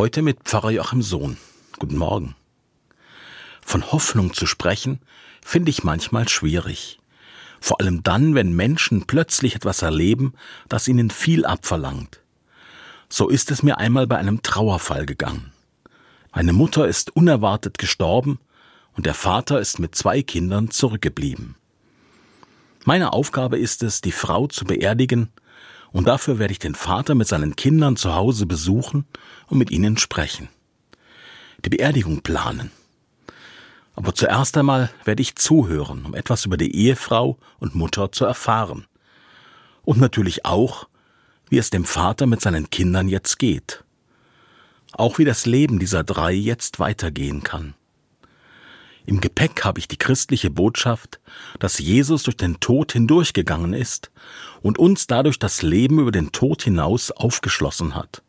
Heute mit Pfarrer Joachim Sohn. Guten Morgen. Von Hoffnung zu sprechen, finde ich manchmal schwierig. Vor allem dann, wenn Menschen plötzlich etwas erleben, das ihnen viel abverlangt. So ist es mir einmal bei einem Trauerfall gegangen. Meine Mutter ist unerwartet gestorben und der Vater ist mit zwei Kindern zurückgeblieben. Meine Aufgabe ist es, die Frau zu beerdigen, und dafür werde ich den Vater mit seinen Kindern zu Hause besuchen und mit ihnen sprechen. Die Beerdigung planen. Aber zuerst einmal werde ich zuhören, um etwas über die Ehefrau und Mutter zu erfahren. Und natürlich auch, wie es dem Vater mit seinen Kindern jetzt geht. Auch wie das Leben dieser drei jetzt weitergehen kann. Im Gepäck habe ich die christliche Botschaft, dass Jesus durch den Tod hindurchgegangen ist und uns dadurch das Leben über den Tod hinaus aufgeschlossen hat.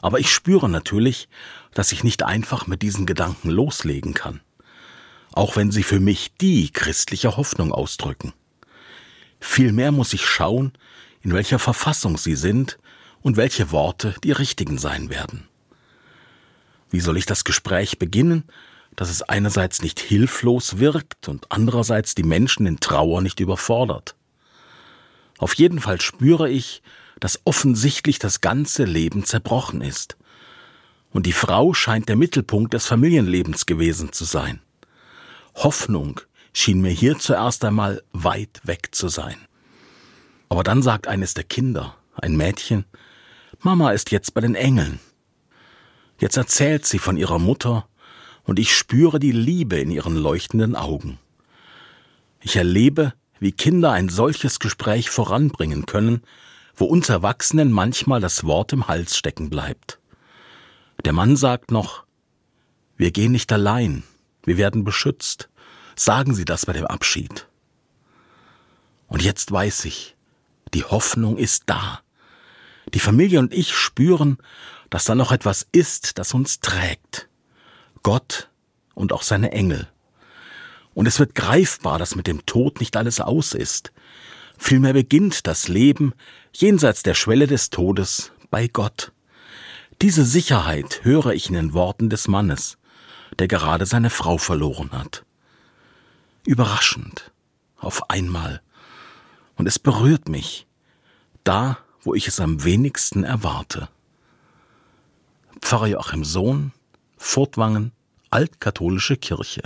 Aber ich spüre natürlich, dass ich nicht einfach mit diesen Gedanken loslegen kann, auch wenn sie für mich die christliche Hoffnung ausdrücken. Vielmehr muss ich schauen, in welcher Verfassung sie sind und welche Worte die richtigen sein werden. Wie soll ich das Gespräch beginnen, dass es einerseits nicht hilflos wirkt und andererseits die Menschen in Trauer nicht überfordert? Auf jeden Fall spüre ich, dass offensichtlich das ganze Leben zerbrochen ist. Und die Frau scheint der Mittelpunkt des Familienlebens gewesen zu sein. Hoffnung schien mir hier zuerst einmal weit weg zu sein. Aber dann sagt eines der Kinder, ein Mädchen, Mama ist jetzt bei den Engeln. Jetzt erzählt sie von ihrer Mutter, und ich spüre die Liebe in ihren leuchtenden Augen. Ich erlebe, wie Kinder ein solches Gespräch voranbringen können, wo uns Erwachsenen manchmal das Wort im Hals stecken bleibt. Der Mann sagt noch, wir gehen nicht allein, wir werden beschützt. Sagen Sie das bei dem Abschied. Und jetzt weiß ich, die Hoffnung ist da. Die Familie und ich spüren, dass da noch etwas ist, das uns trägt. Gott und auch seine Engel. Und es wird greifbar, dass mit dem Tod nicht alles aus ist. Vielmehr beginnt das Leben jenseits der Schwelle des Todes bei Gott. Diese Sicherheit höre ich in den Worten des Mannes, der gerade seine Frau verloren hat. Überraschend, auf einmal. Und es berührt mich, da, wo ich es am wenigsten erwarte. Pfarrer Joachim Sohn, Furtwangen, Altkatholische Kirche.